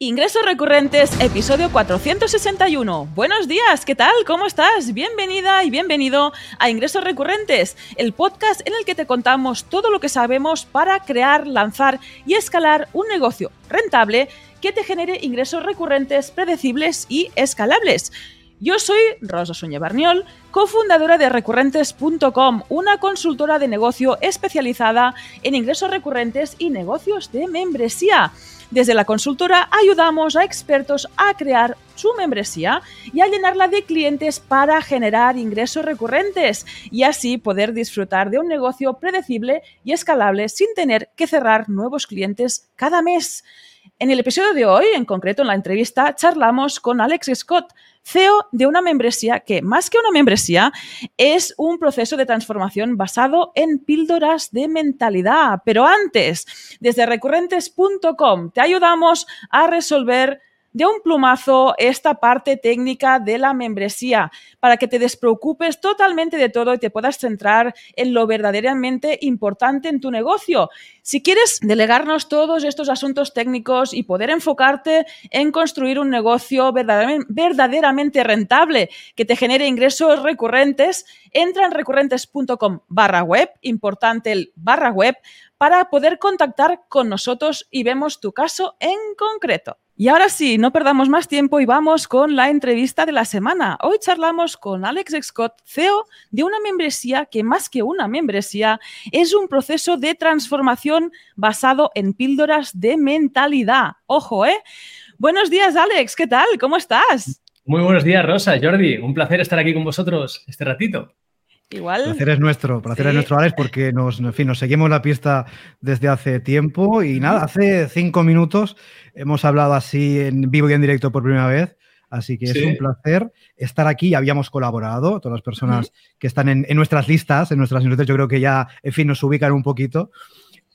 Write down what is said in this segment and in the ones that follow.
Ingresos recurrentes, episodio 461. Buenos días, ¿qué tal? ¿Cómo estás? Bienvenida y bienvenido a Ingresos recurrentes, el podcast en el que te contamos todo lo que sabemos para crear, lanzar y escalar un negocio rentable que te genere ingresos recurrentes, predecibles y escalables. Yo soy Rosa Suñé Barniol, cofundadora de recurrentes.com, una consultora de negocio especializada en ingresos recurrentes y negocios de membresía. Desde la consultora ayudamos a expertos a crear su membresía y a llenarla de clientes para generar ingresos recurrentes y así poder disfrutar de un negocio predecible y escalable sin tener que cerrar nuevos clientes cada mes. En el episodio de hoy, en concreto en la entrevista, charlamos con Alex Scott, CEO de una membresía que, más que una membresía, es un proceso de transformación basado en píldoras de mentalidad. Pero antes, desde recurrentes.com te ayudamos a resolver de un plumazo esta parte técnica de la membresía para que te despreocupes totalmente de todo y te puedas centrar en lo verdaderamente importante en tu negocio. Si quieres delegarnos todos estos asuntos técnicos y poder enfocarte en construir un negocio verdaderamente rentable que te genere ingresos recurrentes, entra en recurrentes.com barra web, importante el barra web, para poder contactar con nosotros y vemos tu caso en concreto. Y ahora sí, no perdamos más tiempo y vamos con la entrevista de la semana. Hoy charlamos con Alex Scott, CEO de una membresía que más que una membresía es un proceso de transformación basado en píldoras de mentalidad. Ojo, ¿eh? Buenos días, Alex. ¿Qué tal? ¿Cómo estás? Muy buenos días, Rosa, Jordi. Un placer estar aquí con vosotros este ratito. Igual. Placer es nuestro, placer es nuestro, Alex, porque nos, en fin, nos seguimos la pista desde hace tiempo y nada, hace cinco minutos hemos hablado así en vivo y en directo por primera vez. Así que es un placer estar aquí. Habíamos colaborado, todas las personas que están en, en, nuestras listas, en nuestras newsletters, yo creo que ya, en fin, nos ubican un poquito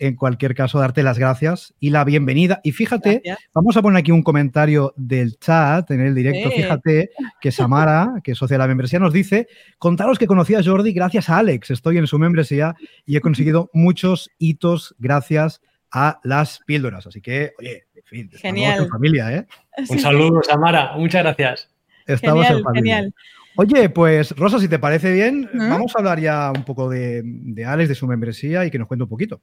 en cualquier caso, darte las gracias y la bienvenida. Y fíjate, vamos a poner aquí un comentario del chat en el directo. Fíjate que Samara, que es socia de la membresía, nos dice: Contaros que conocí a Jordi gracias a Alex. Estoy en su membresía y he conseguido muchos hitos gracias a las píldoras. Así que, oye, en fin, genial. En familia, ¿eh? Un saludo, Samara. Muchas gracias. Estamos en familia. Genial. Oye, pues Rosa, si te parece bien, vamos a hablar ya un poco de, de, Alex, de su membresía y que nos cuente un poquito.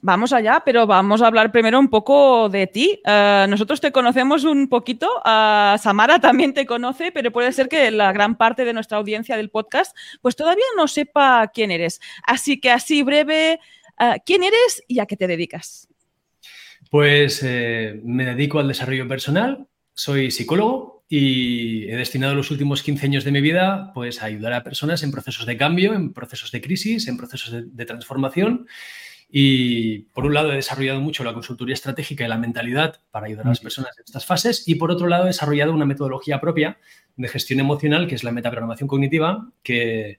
Vamos allá, pero vamos a hablar primero un poco de ti. Uh, nosotros te conocemos un poquito, uh, Samara también te conoce, pero puede ser que la gran parte de nuestra audiencia del podcast pues todavía no sepa quién eres. Así que así breve, uh, ¿quién eres y a qué te dedicas? Pues eh, me dedico al desarrollo personal, soy psicólogo, y he destinado los últimos 15 años de mi vida pues, a ayudar a personas en procesos de cambio, en procesos de crisis, en procesos de, transformación. Y por un lado he desarrollado mucho la consultoría estratégica y la mentalidad para ayudar a las personas en estas fases y por otro lado he desarrollado una metodología propia de gestión emocional que es la metaprogramación cognitiva que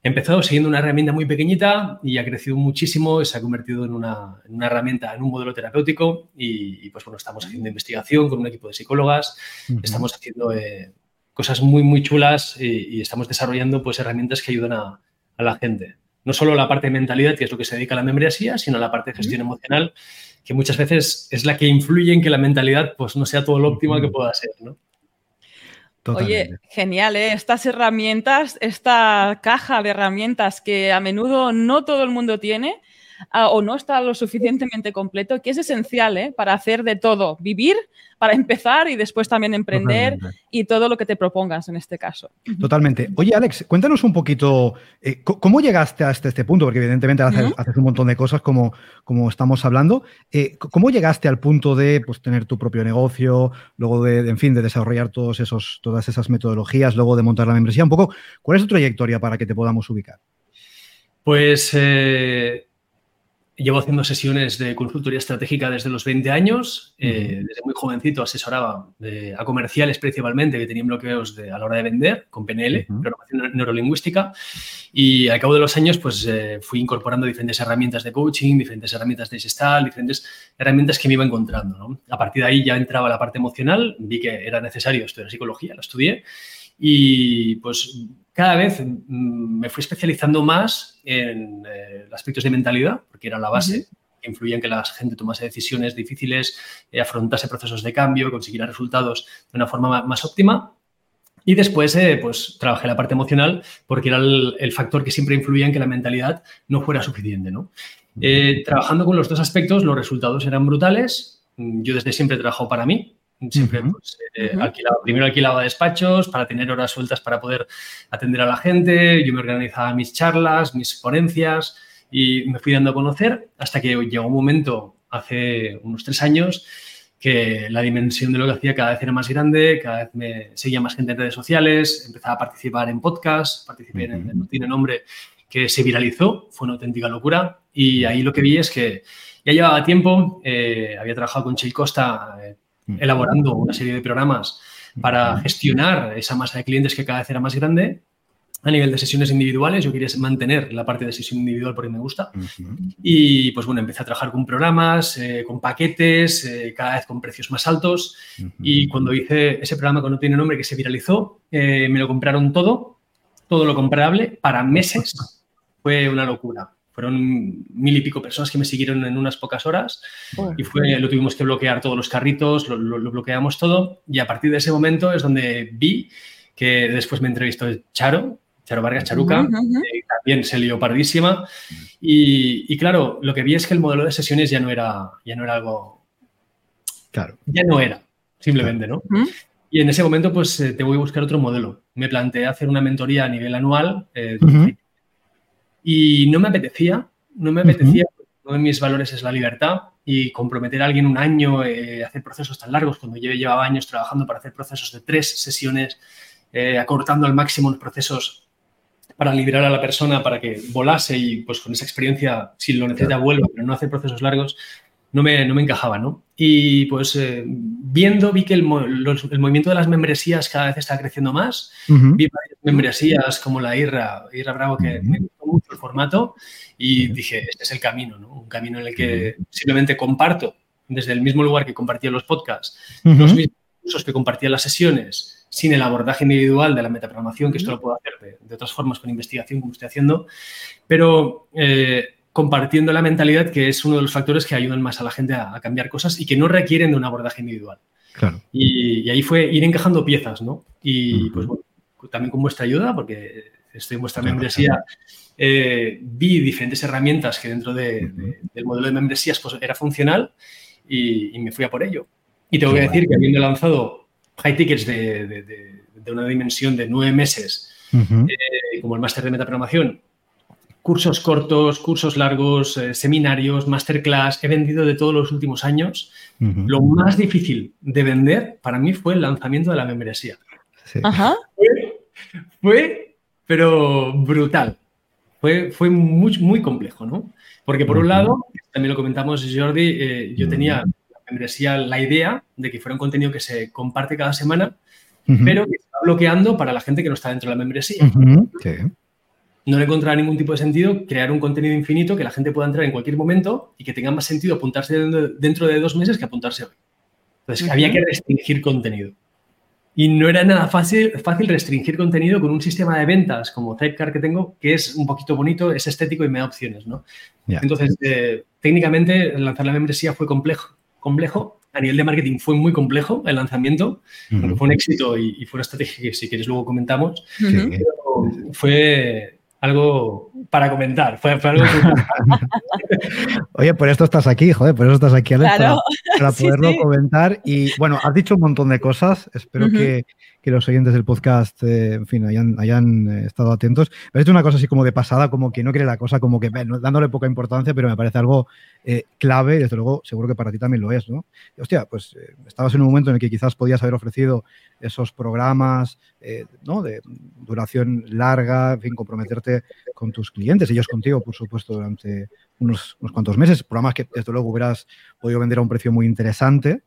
Empezado siguiendo una herramienta muy pequeñita y ha crecido muchísimo, se ha convertido en una, herramienta, en un modelo terapéutico. Y, pues bueno, estamos haciendo investigación con un equipo de psicólogas, estamos haciendo eh, cosas muy, muy chulas y, estamos desarrollando pues herramientas que ayudan a, la gente. No solo la parte de mentalidad, que es lo que se dedica a la membresía, sino la parte de gestión emocional, que muchas veces es la que influye en que la mentalidad pues no sea todo lo óptimo que pueda ser, ¿no? Oye, genial, ¿eh? Estas herramientas, esta caja de herramientas que a menudo no todo el mundo tiene ah, o no está lo suficientemente completo, que es esencial ¿eh? para hacer de todo, vivir para empezar y después también emprender y todo lo que te propongas en este caso. Totalmente. Oye, Alex, cuéntanos un poquito, eh, ¿cómo llegaste hasta este punto? Porque evidentemente haces, un montón de cosas como, como estamos hablando. Eh, ¿Cómo llegaste al punto de pues, tener tu propio negocio, luego de, en fin, de desarrollar todos esos, todas esas metodologías, luego de montar la membresía? Un poco, ¿cuál es tu trayectoria para que te podamos ubicar? Pues eh, Llevo haciendo sesiones de consultoría estratégica desde los 20 años. Eh, desde muy jovencito asesoraba a comerciales principalmente que tenían bloqueos de, a la hora de vender con PNL, programación neurolingüística. Y al cabo de los años pues eh, fui incorporando diferentes herramientas de coaching, diferentes herramientas de gestal, diferentes herramientas que me iba encontrando. A partir de ahí ya entraba la parte emocional, vi que era necesario estudiar psicología, la estudié. Y pues cada vez mm, me fui especializando más en eh, aspectos de mentalidad, porque era la base. que influía en que la gente tomase decisiones difíciles, eh, afrontase procesos de cambio, consiguiera resultados de una forma más óptima. Y después, eh, pues, trabajé la parte emocional porque era el, factor que siempre influía en que la mentalidad no fuera suficiente, ¿no? Eh, trabajando con los dos aspectos, los resultados eran brutales. Yo desde siempre he trabajado para mí. Siempre, pues, primero alquilaba despachos para tener horas sueltas para poder atender a la gente. Yo me organizaba mis charlas, mis ponencias y me fui dando a conocer hasta que llegó un momento hace unos tres años que la dimensión de lo que hacía cada vez era más grande, cada vez me seguía más gente en redes sociales, empezaba a participar en podcasts, participé en el Tiene Nombre, que se viralizó, fue una auténtica locura. Y ahí lo que vi es que ya llevaba tiempo, eh, había trabajado con Chil Costa eh, elaborando una serie de programas para gestionar esa masa de clientes que cada vez era más grande a nivel de sesiones individuales, yo quería mantener la parte de sesión individual porque me gusta. Y pues bueno, empecé a trabajar con programas, eh, con paquetes, eh, cada vez con precios más altos. Y cuando hice ese programa que no tiene nombre, que se viralizó, eh, me lo compraron todo, todo lo comprable, para meses. Fue una locura. Fueron mil y pico personas que me siguieron en unas pocas horas y fue, lo tuvimos que bloquear todos los carritos, lo, lo bloqueamos todo y a partir de ese momento es donde vi que después me entrevistó Charo, Charo Vargas Charuca, eh, también se lió pardísima. Y, claro, lo que vi es que el modelo de sesiones ya no era, ya no era algo. Claro. Ya no era, simplemente, ¿no? Y en ese momento, pues eh, te voy a buscar otro modelo. Me planteé hacer una mentoría a nivel anual eh, y no me apetecía, no me apetecía. Uno de mis valores es la libertad y comprometer a alguien un año, hacer procesos tan largos, cuando yo llevaba años trabajando para hacer procesos de tres sesiones, acortando al máximo los procesos para liberar a la persona para que volase y pues con esa experiencia, si lo necesita, vuelva, pero no hacer procesos largos, no me, no me encajaba, ¿no? Y pues eh, viendo, vi que el, el, movimiento de las membresías cada vez está creciendo más. Vi varias membresías como la IRA, IRA Bravo, que me gustó mucho el formato y dije, este es el camino, ¿no? Un camino en el que simplemente comparto desde el mismo lugar que compartía los podcasts, los mismos usos que compartía las sesiones, sin el abordaje individual de la metaprogramación, que esto lo puedo hacer de, otras formas con investigación, como estoy haciendo, pero eh, compartiendo la mentalidad que es uno de los factores que ayudan más a la gente a, cambiar cosas y que no requieren de un abordaje individual. Claro. Y, ahí fue ir encajando piezas, ¿no? Y pues bueno, también con vuestra ayuda, porque estoy en vuestra membresía, eh, vi diferentes herramientas que dentro del modelo de membresías pues, era funcional y, me fui a por ello. Y tengo que decir que habiendo lanzado high tickets de, una dimensión de nueve meses, eh, como el máster de metaprogramación, cursos cortos, cursos largos, eh, seminarios, masterclass, he vendido de todos los últimos años. Lo más difícil de vender para mí fue el lanzamiento de la membresía. Fue, pero brutal. Fue, fue muy, muy complejo, ¿no? Porque por un lado, también lo comentamos Jordi, eh, yo tenía membresía la idea de que fuera un contenido que se comparte cada semana, pero que está bloqueando para la gente que no está dentro de la membresía. No le encontraba ningún tipo de sentido crear un contenido infinito que la gente pueda entrar en cualquier momento y que tenga más sentido apuntarse dentro de dos meses que apuntarse hoy. Entonces, había que restringir contenido. Y no era nada fácil, fácil restringir contenido con un sistema de ventas como Typecar que tengo, que es un poquito bonito, es estético y me da opciones, ¿no? Entonces, eh, técnicamente, lanzar la membresía fue complejo complejo. A nivel de marketing fue muy complejo el lanzamiento, fue un éxito y, fue una estrategia que si quieres luego comentamos. fue algo para comentar. Fue, algo Oye, por esto estás aquí, joder, por eso estás aquí, Alex, para, poderlo comentar. Y bueno, has dicho un montón de cosas. Espero que, que los oyentes del podcast, eh, en fin, hayan, eh, estado atentos. Pero es una cosa así como de pasada, como que no quiere la cosa, como que dándole poca importancia, pero me parece algo eh, clave y desde luego seguro que para ti también lo es, ¿no? hostia, pues estabas en un momento en el que quizás podías haber ofrecido esos programas, ¿no? De duración larga, en fin, comprometerte con tus clientes, ellos contigo, por supuesto, durante unos, unos cuantos meses, programas que desde luego hubieras podido vender a un precio muy interesante,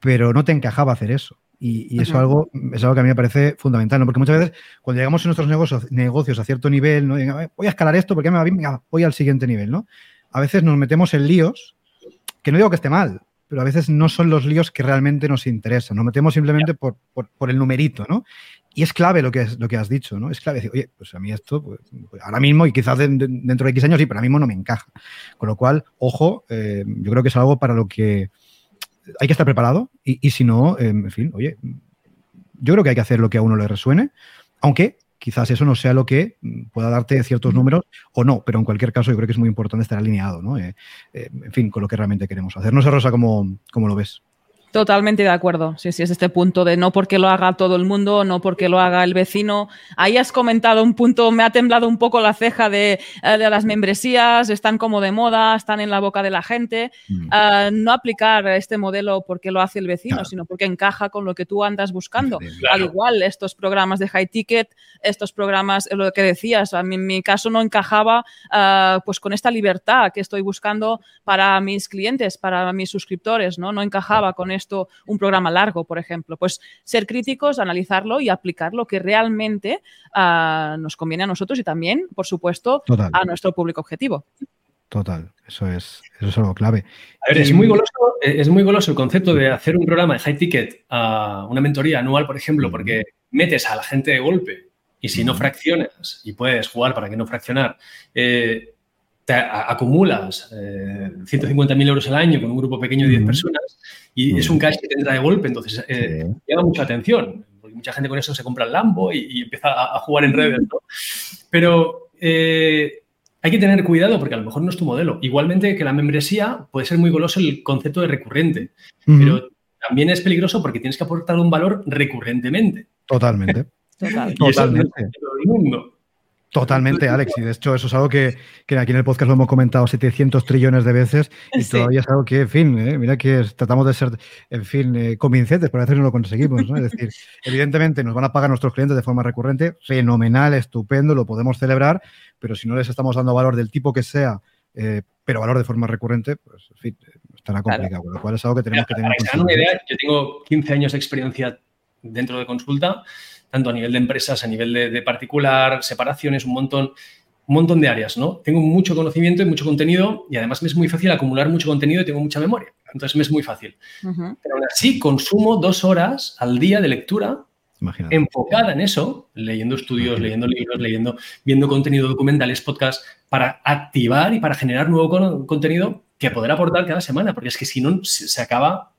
pero no te encajaba hacer eso. Y, eso algo, es algo que a mí me parece fundamental, ¿no? Porque muchas veces cuando llegamos en nuestros negocios, negocios a cierto nivel, ¿no? voy a escalar esto porque me va bien, voy al siguiente nivel, ¿no? A veces nos metemos en líos, que no digo que esté mal, pero a veces no son los líos que realmente nos interesan. Nos metemos simplemente por, por, el numerito, ¿no? y es clave lo que, es, lo que has dicho, ¿no? Es clave decir, oye, pues a mí esto, pues, pues ahora mismo y quizás dentro de X años sí, pero ahora mismo no me encaja. Con lo cual, ojo, eh, yo creo que es algo para lo que hay que estar preparado y, si no, em, en fin, oye, yo creo que hay que hacer lo que a uno le resuene, aunque quizás eso no sea lo que pueda darte ciertos números o no, pero en cualquier caso yo creo que es muy importante estar alineado, ¿no? Eh, eh, en fin, con lo que realmente queremos hacer. No sé, Rosa, cómo, cómo lo ves. Totalmente de acuerdo. Sí, sí, es este punto de no porque lo haga todo el mundo, no porque lo haga el vecino. Ahí has comentado un punto, me ha temblado un poco la ceja de, eh, las membresías, están como de moda, están en la boca de la gente. Mm. Ah, no aplicar este modelo porque lo hace el vecino, sino porque encaja con lo que tú andas buscando. Al igual, estos programas de high ticket, estos programas, lo que decías, a mí, en mi caso no encajaba ah, pues con esta libertad que estoy buscando para mis clientes, para mis suscriptores, ¿no? No encajaba con esto un programa largo, por ejemplo. Pues ser críticos, analizarlo y aplicar lo que realmente ah, nos conviene a nosotros y también, por supuesto, a nuestro público objetivo. Total, eso es, eso es algo clave. A ver, es muy, goloso, es muy goloso el concepto de hacer un programa de high ticket a una mentoría anual, por ejemplo, porque metes a la gente de golpe y si no fraccionas y puedes jugar para que no fraccionar, eh, te acumulas 150.000 eh, euros al año con un grupo pequeño de 10 personas y es un cash que te entra de golpe, entonces eh, llama mucha atención, porque mucha gente con eso se compra el Lambo y, empieza a, jugar en redes, ¿no? Pero eh, hay que tener cuidado porque a lo mejor no es tu modelo. Igualmente que la membresía puede ser muy goloso el concepto de recurrente, pero también es peligroso porque tienes que aportar un valor recurrentemente. Totalmente. Totalmente. Totalmente, Alex. Y de hecho, eso es algo que, aquí en el podcast lo hemos comentado 700 trillones de veces y todavía es algo que, en fin, eh, mira que tratamos de ser, en fin, eh, convincentes, pero a veces no lo conseguimos. ¿no? Es decir, evidentemente nos van a pagar nuestros clientes de forma recurrente, fenomenal, estupendo, lo podemos celebrar, pero si no les estamos dando valor del tipo que sea, eh, pero valor de forma recurrente, pues, en fin, estará complicado. Con lo cual es algo que tenemos que tener. Para una idea, yo tengo 15 años de experiencia dentro de consulta tanto a nivel de empresas, a nivel de, particular, separaciones, un montón, un montón de áreas, ¿no? Tengo mucho conocimiento y mucho contenido y además me es muy fácil acumular mucho contenido y tengo mucha memoria. Entonces me es muy fácil. Pero aún así consumo dos horas al día de lectura enfocada en eso, leyendo estudios, leyendo libros, leyendo, viendo contenido documentales, podcasts, para activar y para generar nuevo contenido que poder aportar cada semana, porque es que si no se acaba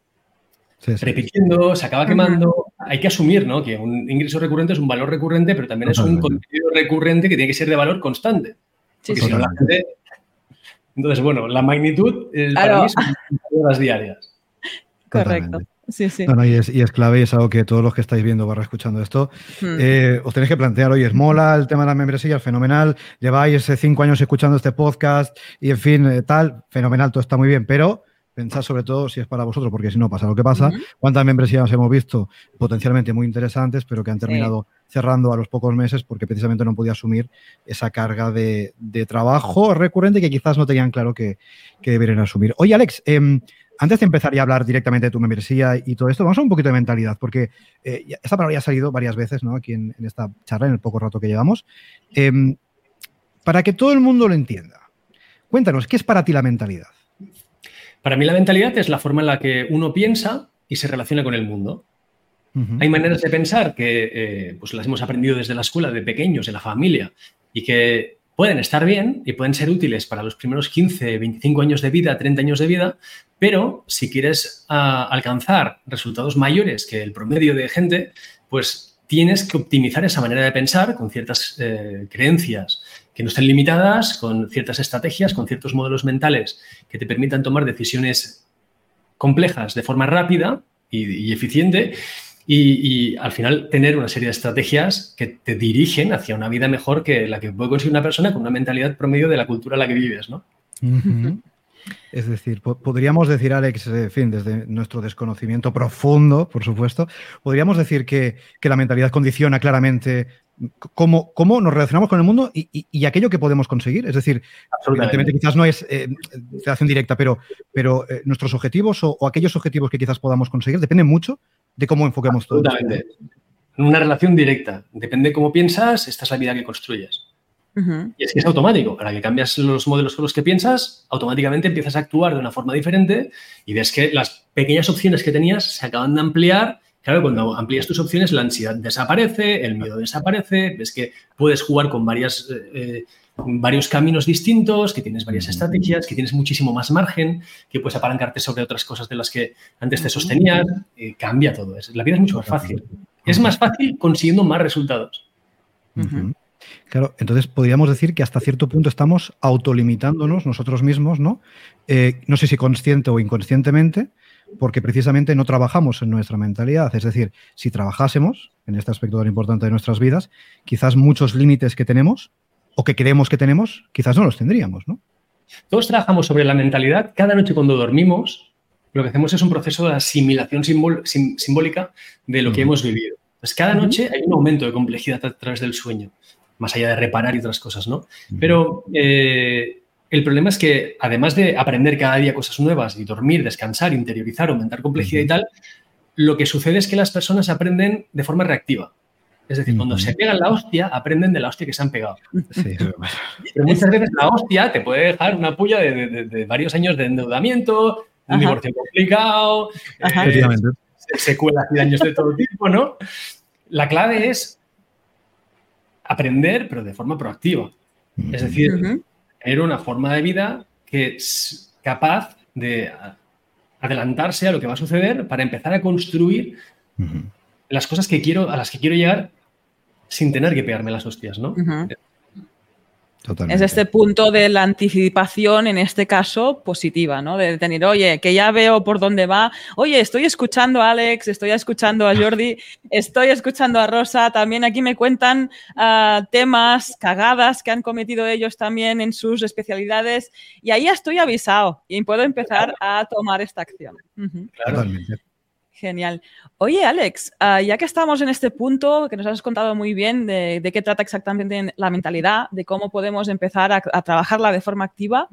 repitiendo, se acaba quemando. Hay que asumir ¿no? que un ingreso recurrente es un valor recurrente, pero también es un contenido recurrente que tiene que ser de valor constante. Entonces, bueno, la magnitud para mí son horas diarias. Correcto. Sí, sí. y, es, clave y es algo que todos los que estáis viendo, barra escuchando esto, hmm. eh, os tenéis que plantear, oye, es mola el tema de la membresía, fenomenal, lleváis cinco años escuchando este podcast y en fin, eh, tal, fenomenal, todo está muy bien, pero pensar sobre todo si es para vosotros, porque si no pasa lo que pasa. ¿Cuántas membresías hemos visto potencialmente muy interesantes, pero que han terminado cerrando a los pocos meses porque precisamente no podía asumir esa carga de, trabajo recurrente que quizás no tenían claro que, que deberían asumir? Oye, Alex, em, antes de empezar a hablar directamente de tu membresía y todo esto, vamos a un poquito de mentalidad, porque eh, esta palabra ya ha salido varias veces ¿no? aquí en, esta charla, en el poco rato que llevamos. Em, para que todo el mundo lo entienda, cuéntanos, ¿qué es para ti la mentalidad? Para mí la mentalidad es la forma en la que uno piensa y se relaciona con el mundo. Hay maneras de pensar que eh, pues las hemos aprendido desde la escuela, de pequeños, en la familia, y que pueden estar bien y pueden ser útiles para los primeros 15, 25 años de vida, 30 años de vida, pero si quieres ah, alcanzar resultados mayores que el promedio de gente, pues tienes que optimizar esa manera de pensar con ciertas eh, creencias que no estén limitadas, con ciertas estrategias, con ciertos modelos mentales que te permitan tomar decisiones complejas de forma rápida y, eficiente y, al final tener una serie de estrategias que te dirigen hacia una vida mejor que la que puede conseguir una persona con una mentalidad promedio de la cultura en la que vives, ¿no? Es decir, podríamos decir, Alex, en fin, desde nuestro desconocimiento profundo, por supuesto, podríamos decir que la mentalidad condiciona claramente cómo, cómo nos relacionamos con el mundo y, aquello que podemos conseguir. Es decir, evidentemente quizás no es eh, directa, pero, pero eh, nuestros objetivos o, aquellos objetivos que quizás podamos conseguir dependen mucho de cómo enfoquemos todo. Absolutamente. Una relación directa. Depende de cómo piensas, esta es la vida que construyes. Y es que es automático. Para que cambias los modelos con los que piensas, automáticamente empiezas a actuar de una forma diferente y ves que las pequeñas opciones que tenías se acaban de ampliar Claro, cuando amplías tus opciones, la ansiedad desaparece, el miedo desaparece, ves que puedes jugar con varias, eh, eh, varios caminos distintos, que tienes varias estrategias, que tienes muchísimo más margen, que puedes apalancarte sobre otras cosas de las que antes te sostenías. cambia todo. La vida es mucho más fácil. Es más fácil consiguiendo más resultados. Claro, entonces podríamos decir que hasta cierto punto estamos autolimitándonos nosotros mismos, ¿no? Eh, no sé si consciente o inconscientemente, porque precisamente no trabajamos en nuestra mentalidad. Es decir, si trabajásemos en este aspecto tan importante de nuestras vidas, quizás muchos límites que tenemos o que creemos que tenemos, quizás no los tendríamos, ¿no? Todos trabajamos sobre la mentalidad. Cada noche cuando dormimos, lo que hacemos es un proceso de asimilación simbólica de lo que hemos vivido. Pues cada noche hay un aumento de complejidad a través del sueño, más allá de reparar y otras cosas, ¿no? Pero eh, el problema es que, además de aprender cada día cosas nuevas y dormir, descansar, interiorizar, aumentar complejidad y tal, lo que sucede es que las personas aprenden de forma reactiva. Es decir, cuando se pegan la hostia, aprenden de la hostia que se han pegado. Pero muchas veces la hostia te puede dejar una puya de, varios años de endeudamiento, un divorcio complicado, eh, secuelas y daños de todo tipo, ¿no? La clave es aprender, pero de forma proactiva. Es decir, tener una forma de vida que es capaz de adelantarse a lo que va a suceder para empezar a construir las cosas que quiero, a las que quiero llegar sin tener que pegarme las hostias, ¿no? Es este punto de la anticipación, en este caso, positiva, ¿no? De tener, oye, que ya veo por dónde va. Oye, estoy escuchando a Alex, estoy escuchando a Jordi, estoy escuchando a Rosa. También aquí me cuentan ah, temas, cagadas que han cometido ellos también en sus especialidades. Y ahí ya estoy avisado y puedo empezar a tomar esta acción. Genial. Oye, Alex, ah, ya que estamos en este punto, que nos has contado muy bien de, qué trata exactamente la mentalidad, de cómo podemos empezar a, trabajarla de forma activa,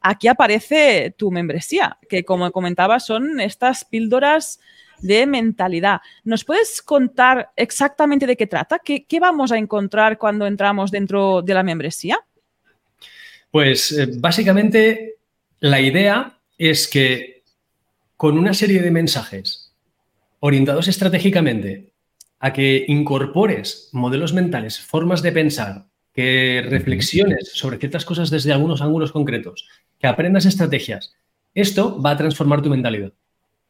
aquí aparece tu membresía, que como comentaba son estas píldoras de mentalidad. ¿Nos puedes contar exactamente de qué trata? ¿Qué, vamos a encontrar cuando entramos dentro de la membresía? Pues eh, básicamente la idea es que con una serie de mensajes orientados estratégicamente a que incorpores modelos mentales, formas de pensar, que reflexiones sobre ciertas cosas desde algunos ángulos concretos, que aprendas estrategias, esto va a transformar tu mentalidad.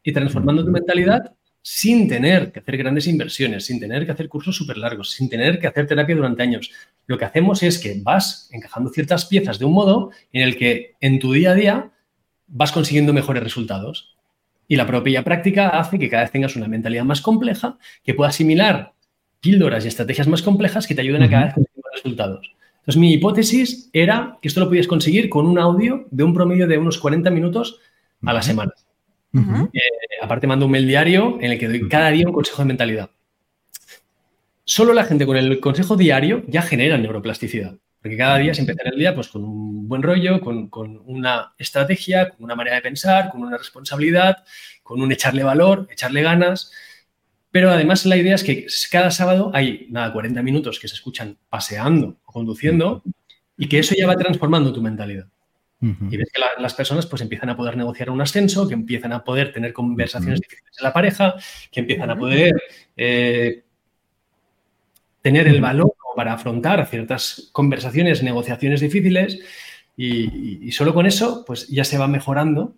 Y transformando tu mentalidad sin tener que hacer grandes inversiones, sin tener que hacer cursos súper largos, sin tener que hacer terapia durante años. Lo que hacemos es que vas encajando ciertas piezas de un modo en el que en tu día a día vas consiguiendo mejores resultados. Y la propia práctica hace que cada vez tengas una mentalidad más compleja, que pueda asimilar píldoras y estrategias más complejas que te ayuden a cada vez conseguir más resultados. Entonces, mi hipótesis era que esto lo podías conseguir con un audio de un promedio de unos 40 minutos a la semana. Eh, aparte, mando un mail diario en el que doy cada día un consejo de mentalidad. Solo la gente con el consejo diario ya genera neuroplasticidad. Porque cada día se empieza el día pues, con un buen rollo, con, una estrategia, con una manera de pensar, con una responsabilidad, con un echarle valor, echarle ganas. Pero además la idea es que cada sábado hay, nada, 40 minutos que se escuchan paseando o conduciendo y que eso ya va transformando tu mentalidad. Y ves que las personas pues empiezan a poder negociar un ascenso, que empiezan a poder tener conversaciones difíciles en la pareja, que empiezan a poder eh, tener el valor para afrontar ciertas conversaciones, negociaciones difíciles y, solo con eso pues ya se va mejorando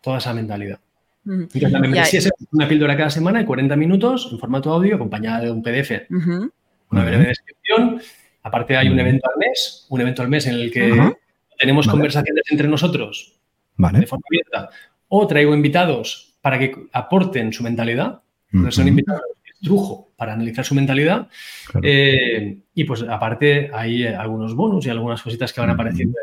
toda esa mentalidad. la membresía es una píldora cada semana de 40 minutos en formato audio acompañada de un PDF. Una breve descripción. Aparte hay un evento al mes, un evento al mes en el que tenemos conversaciones entre nosotros de forma abierta. O traigo invitados para que aporten su mentalidad. son invitados trujo para analizar su mentalidad. Eh, y pues aparte hay algunos bonus y algunas cositas que van apareciendo.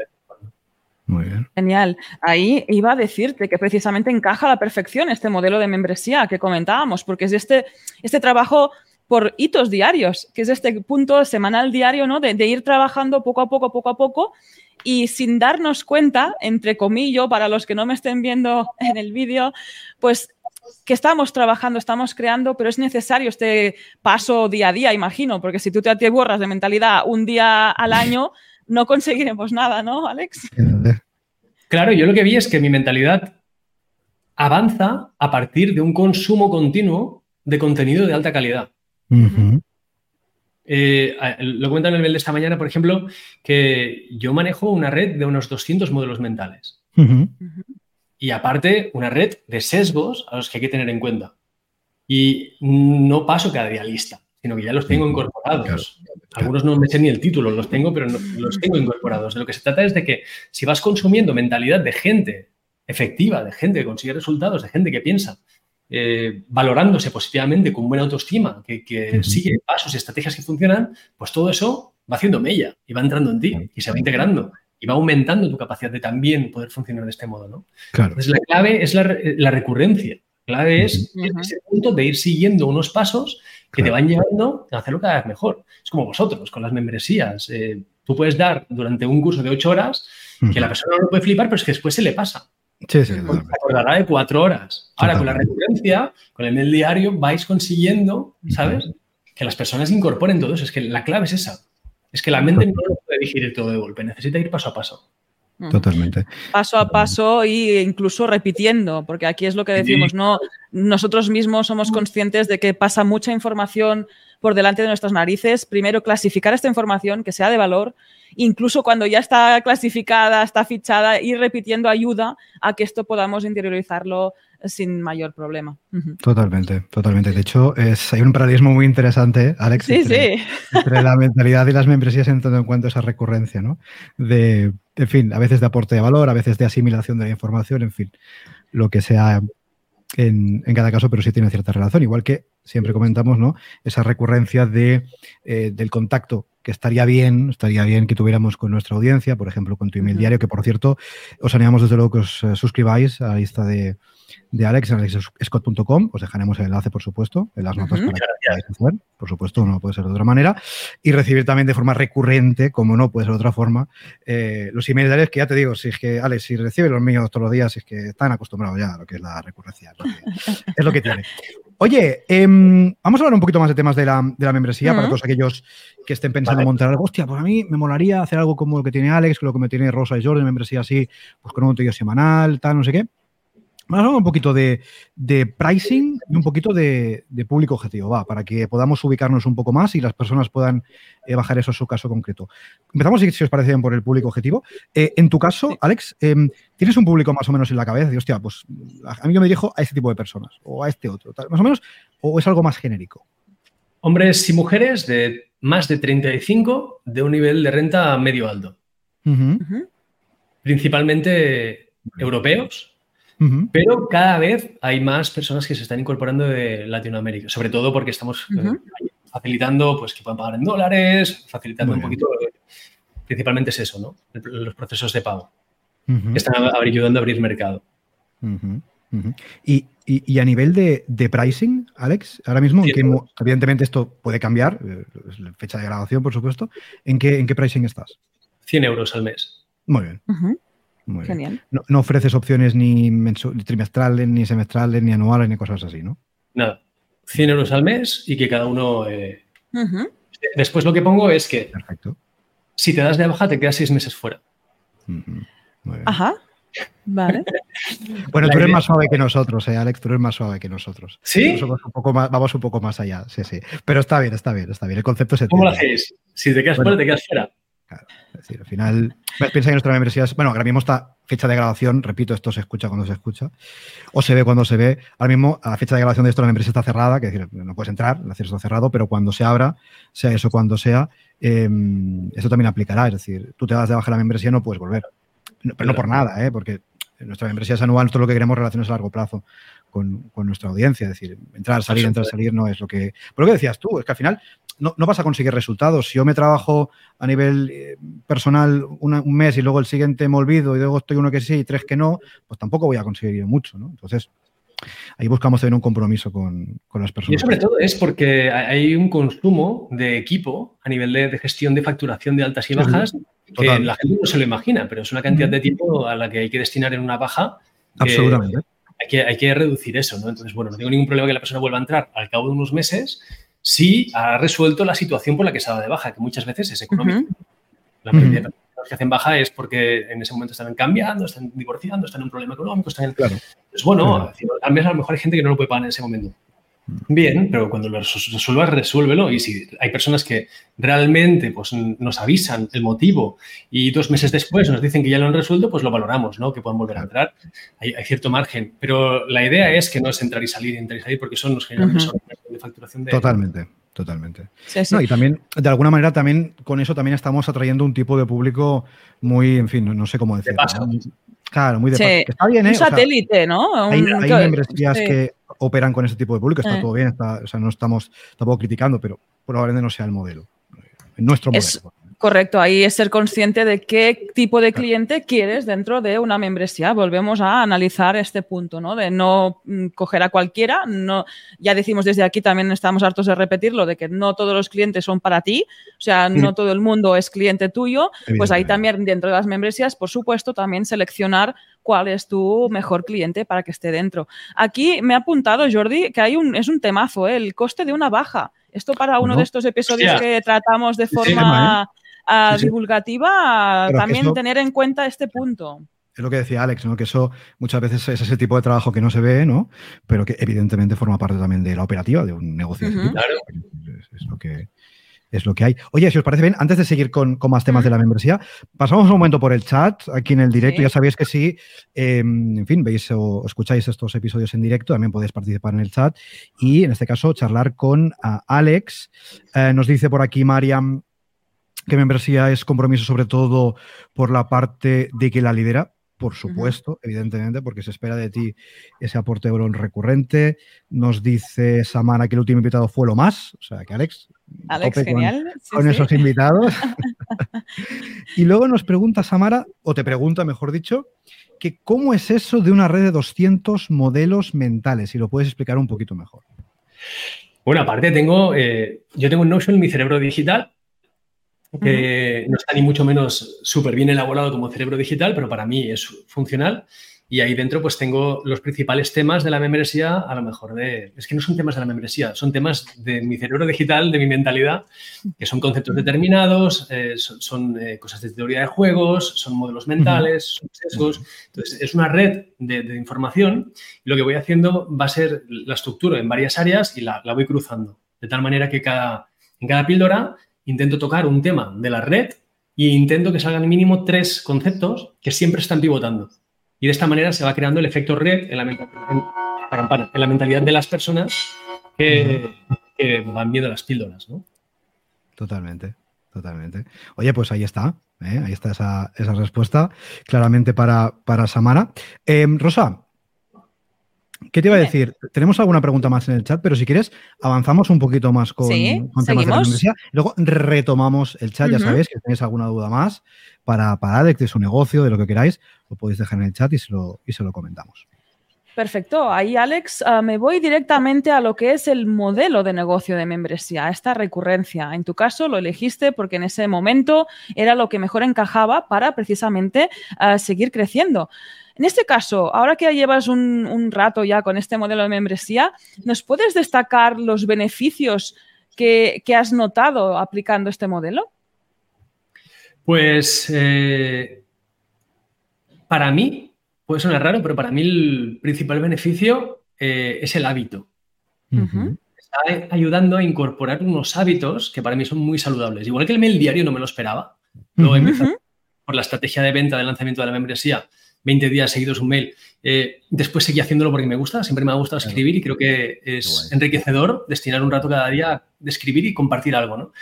Muy bien. Genial. Ahí iba a decirte que precisamente encaja a la perfección este modelo de membresía que comentábamos, porque es este, este trabajo por hitos diarios, que es este punto semanal diario, ¿no? De, de, ir trabajando poco a poco, poco a poco y sin darnos cuenta, entre comillas, para los que no me estén viendo en el vídeo, pues que estamos trabajando, estamos creando, pero es necesario este paso día a día, imagino, porque si tú te borras de mentalidad un día al año, no conseguiremos nada, ¿no, Alex? Claro, yo lo que vi es que mi mentalidad avanza a partir de un consumo continuo de contenido de alta calidad. Eh, lo comentan en el mail de esta mañana, por ejemplo, que yo manejo una red de unos 200 modelos mentales. Y aparte, una red de sesgos a los que hay que tener en cuenta. Y no paso cada día lista, sino que ya los tengo incorporados. Algunos no me sé ni el título, los tengo, pero los tengo incorporados. De lo que se trata es de que si vas consumiendo mentalidad de gente efectiva, de gente que consigue resultados, de gente que piensa, eh, valorándose positivamente con buena autoestima, que, sigue pasos y estrategias que funcionan, pues todo eso va haciendo mella y va entrando en ti y se va integrando y va aumentando tu capacidad de también poder funcionar de este modo, ¿no? Claro. Entonces la clave es la, recurrencia. La clave es ese punto de ir siguiendo unos pasos que te van llevando a hacerlo cada vez mejor. Es como vosotros, con las membresías. Eh, tú puedes dar durante un curso de ocho horas que la persona no lo puede flipar, pero es que después se le pasa. Sí, sí, se acordará de cuatro horas. Ahora, con la recurrencia, con el mail diario, vais consiguiendo, ¿sabes? Que las personas incorporen todo eso. Es que la clave es esa. Es que la mente no lo puede digerir todo de golpe, necesita ir paso a paso. Totalmente. Paso a paso e incluso repitiendo, porque aquí es lo que decimos, no nosotros mismos somos conscientes de que pasa mucha información por delante de nuestras narices. Primero, clasificar esta información que sea de valor, incluso cuando ya está clasificada, está fichada, ir repitiendo ayuda a que esto podamos interiorizarlo sin mayor problema. Totalmente, totalmente. De hecho, es, hay un paralelismo muy interesante, Alex, entre, la mentalidad y las membresías en todo en cuanto a esa recurrencia, ¿no? De, en fin, a veces de aporte de valor, a veces de asimilación de la información, en fin, lo que sea en, cada caso, pero sí tiene cierta relación. Igual que siempre comentamos, ¿no? Esa recurrencia de, eh, del contacto que estaría bien, estaría bien que tuviéramos con nuestra audiencia, por ejemplo, con tu email diario, que por cierto, os animamos desde luego que os eh, suscribáis a la lista de, de Alex en alexscott.com. Os dejaremos el enlace, por supuesto, en las notas para que podáis hacer. Por supuesto, no puede ser de otra manera. Y recibir también de forma recurrente, como no puede ser de otra forma, eh, los emails de Alex, que ya te digo, si es que Alex, si recibe los míos todos los días, es que están acostumbrados ya a lo que es la recurrencia. Es lo que, tiene. Oye, em, vamos a hablar un poquito más de temas de la, membresía para todos aquellos que estén pensando en montar algo. Hostia, pues a mí me molaría hacer algo como lo que tiene Alex, lo que me tiene Rosa y Jordan, membresía así, pues con un contenido semanal, tal, no sé qué. Vamos a hablar un poquito de, pricing y un poquito de, público objetivo, va, para que podamos ubicarnos un poco más y las personas puedan eh, bajar eso a su caso concreto. Empezamos, si, os parece bien, por el público objetivo. Eh, en tu caso, Alex, em, ¿tienes un público más o menos en la cabeza? De, hostia, pues a mí yo me dirijo a este tipo de personas o a este otro, más o menos, o es algo más genérico. Hombres y mujeres de más de 35 de un nivel de renta medio alto. Principalmente europeos pero cada vez hay más personas que se están incorporando de Latinoamérica, sobre todo porque estamos eh, facilitando pues, que puedan pagar en dólares, facilitando un poquito, principalmente es eso, ¿no? Los procesos de pago. Están ayudando a abrir mercado. Y, a nivel de, pricing, Alex, ahora mismo, evidentemente esto puede cambiar, eh, fecha de grabación, por supuesto, ¿en qué, ¿en qué pricing estás? 100 euros al mes. Muy bien. Genial. No, ofreces opciones ni, trimestrales, ni semestrales, ni anuales, ni cosas así, ¿no? Nada. 100 euros al mes y que cada uno... Eh, después lo que pongo es que Perfecto. si te das de baja te quedas seis meses fuera. Ajá. Vale. bueno, tú eres más suave que nosotros, ¿eh, Alex? Tú eres más suave que nosotros. ¿Sí? un poco más, vamos un poco más allá, sí, sí. Pero está bien, está bien, está bien. El concepto se ¿Cómo lo hacéis? Si te quedas fuera, te quedas fuera. Claro, es decir, al final, piensa que nuestra membresía es, bueno, ahora mismo está fecha de grabación, repito, esto se escucha cuando se escucha, o se ve cuando se ve. Ahora mismo, a la fecha de grabación de esto, la membresía está cerrada, que es decir, no puedes entrar, el acceso está cerrado, pero cuando se abra, sea eso cuando sea, eh, eso también aplicará. Es decir, tú te das de baja la membresía, no puedes volver. pero no por nada, ¿eh? porque nuestra membresía es anual, nosotros lo que queremos relaciones a largo plazo con, nuestra audiencia. Es decir, entrar, salir, entrar, salir no es lo que. Por lo que decías tú, es que al final no, vas a conseguir resultados. Si yo me trabajo a nivel eh, personal un mes y luego el siguiente me olvido y luego estoy uno que sí y tres que no, pues tampoco voy a conseguir mucho, ¿no? Entonces, ahí buscamos tener un compromiso con, las personas. Y sobre todo es porque hay un consumo de equipo a nivel de, gestión de facturación de altas y bajas que la gente no se lo imagina, pero es una cantidad de tiempo a la que hay que destinar en una baja. Absolutamente. Hay que, hay que reducir eso, ¿no? Entonces, bueno, no tengo ningún problema que la persona vuelva a entrar al cabo de unos meses si ha resuelto la situación por la que se ha dado de baja, que muchas veces es económico. La mayoría de que hacen baja es porque en ese momento están cambiando, están divorciando, están en un problema económico, están en... Claro. Pues bueno, tal vez a lo mejor hay gente que no lo puede pagar en ese momento. Bien, pero cuando lo resuelvas, resuélvelo. Y si hay personas que realmente pues, nos avisan el motivo y dos meses después nos dicen que ya lo han resuelto, pues lo valoramos, ¿no? Que puedan volver a entrar. Hay, cierto margen. Pero la idea es que no es entrar y salir, entrar y salir, porque eso nos genera de facturación de... Totalmente. Totalmente. y también, de alguna manera, también con eso también estamos atrayendo un tipo de público muy, en fin, no, sé cómo decirlo. Claro, muy de sí. Está bien, ¿eh? Un satélite, ¿no? Hay, membresías que operan con ese tipo de público, está todo bien, o sea, no estamos tampoco criticando, pero probablemente no sea el modelo. Nuestro modelo. Correcto, ahí es ser consciente de qué tipo de cliente quieres dentro de una membresía. Volvemos a analizar este punto, ¿no? De no mm, coger a cualquiera. No, ya decimos desde aquí, también estamos hartos de repetirlo, de que no todos los clientes son para ti, o sea, no todo el mundo es cliente tuyo. Pues ahí también dentro de las membresías, por supuesto, también seleccionar cuál es tu mejor cliente para que esté dentro. Aquí me ha apuntado Jordi que hay un, es un temazo, ¿eh? el coste de una baja. Esto para uno de estos episodios que tratamos de forma divulgativa, también tener en cuenta este punto. Es lo que decía Alex, ¿no? Que eso muchas veces es ese tipo de trabajo que no se ve, ¿no? Pero que evidentemente forma parte también de la operativa de un negocio. Claro. Es, lo que, es lo que hay. Oye, si os parece bien, antes de seguir con, más temas de la membresía, pasamos un momento por el chat, aquí en el directo. Ya sabéis que si, em, en fin, veis o escucháis estos episodios en directo, también podéis participar en el chat y, en este caso, charlar con Alex. Eh, nos dice por aquí Mariam que membresía es compromiso sobre todo por la parte de que la lidera, por supuesto, evidentemente, porque se espera de ti ese aporte euro recurrente. Nos dice Samara que el último invitado fue lo más, o sea que Alex. Alex, genial. Con, esos invitados. y luego nos pregunta Samara, o te pregunta, mejor dicho, que cómo es eso de una red de 200 modelos mentales, si lo puedes explicar un poquito mejor. Bueno, aparte tengo, eh, yo tengo un Notion en mi cerebro digital que no está ni mucho menos súper bien elaborado como cerebro digital, pero para mí es funcional. Y ahí dentro pues tengo los principales temas de la membresía, a lo mejor de... Es que no son temas de la membresía, son temas de mi cerebro digital, de mi mentalidad, que son conceptos determinados, eh, son, eh, cosas de teoría de juegos, son modelos mentales, son sesgos. Entonces, es una red de, información y lo que voy haciendo va a ser la estructura en varias áreas y la, la voy cruzando. De tal manera que cada, en cada píldora intento tocar un tema de la red e intento que salgan mínimo tres conceptos que siempre están pivotando. Y de esta manera se va creando el efecto red en la, en la mentalidad de las personas que, van viendo las píldoras, ¿no? Totalmente, totalmente. Oye, pues ahí está, ¿eh? ahí está esa, respuesta, claramente para, para Samara. Em, Rosa, ¿Qué te iba a decir? Tenemos alguna pregunta más en el chat, pero si quieres, avanzamos un poquito más con, temas de la universidad. Luego retomamos el chat, ya sabéis que tenéis alguna duda más para, para Alex, de su negocio, de lo que queráis, lo podéis dejar en el chat y se lo, y se lo comentamos. Perfecto. Ahí, Alex, ah, me voy directamente a lo que es el modelo de negocio de membresía, esta recurrencia. En tu caso lo elegiste porque en ese momento era lo que mejor encajaba para precisamente ah, seguir creciendo. En este caso, ahora que llevas un, rato ya con este modelo de membresía, ¿nos puedes destacar los beneficios que, has notado aplicando este modelo? Pues eh, para mí, puede sonar raro, pero para mí el principal beneficio eh, es el hábito. Está ayudando a incorporar unos hábitos que para mí son muy saludables. Igual que el mail diario no me lo esperaba. Luego por la estrategia de venta de lanzamiento de la membresía 20 días seguidos un mail. Eh, después seguí haciéndolo porque me gusta, siempre me ha gustado escribir y creo que es enriquecedor destinar un rato cada día de escribir y compartir algo, ¿no?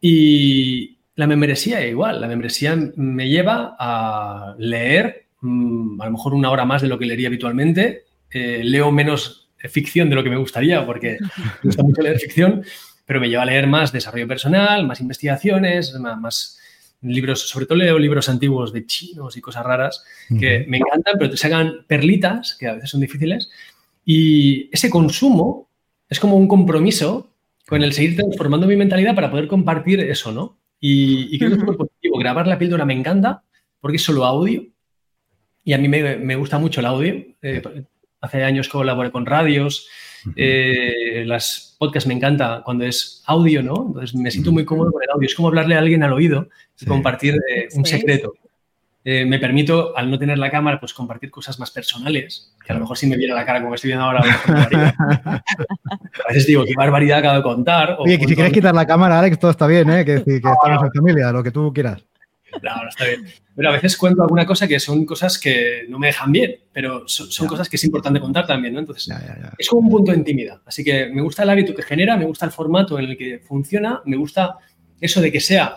Y la membresía igual, la membresía me lleva a leer mm, a lo mejor una hora más de lo que leería habitualmente, eh, leo menos ficción de lo que me gustaría porque me gusta mucho leer ficción, pero me lleva a leer más desarrollo personal, más investigaciones, más libros, sobre todo leo libros antiguos de chinos y cosas raras que me encantan, pero te sacan perlitas, que a veces son difíciles, y ese consumo es como un compromiso con el seguir transformando mi mentalidad para poder compartir eso, ¿no? Y, creo que es muy positivo. Grabar la píldora me encanta porque es solo audio y a mí me, gusta mucho el audio. Eh, hace años colaboré con radios, eh, las podcasts me encanta cuando es audio, ¿no? Entonces me siento muy cómodo con el audio. Es como hablarle a alguien al oído y compartir eh, un secreto. eh, me permito, al no tener la cámara, pues compartir cosas más personales, que a lo mejor si me viera la cara como estoy viendo ahora, a veces digo, qué barbaridad acabo de contar. Oye, que si quieres quitar la cámara, Alex, todo está bien, ¿eh? que, que estamos en familia, lo que tú quieras. No, no está bien. Pero a veces cuento alguna cosa que son cosas que no me dejan bien, pero son, cosas que es importante contar también, ¿no? Entonces, es como un punto de intimidad. Así que me gusta el hábito que genera, me gusta el formato en el que funciona, me gusta eso de que sea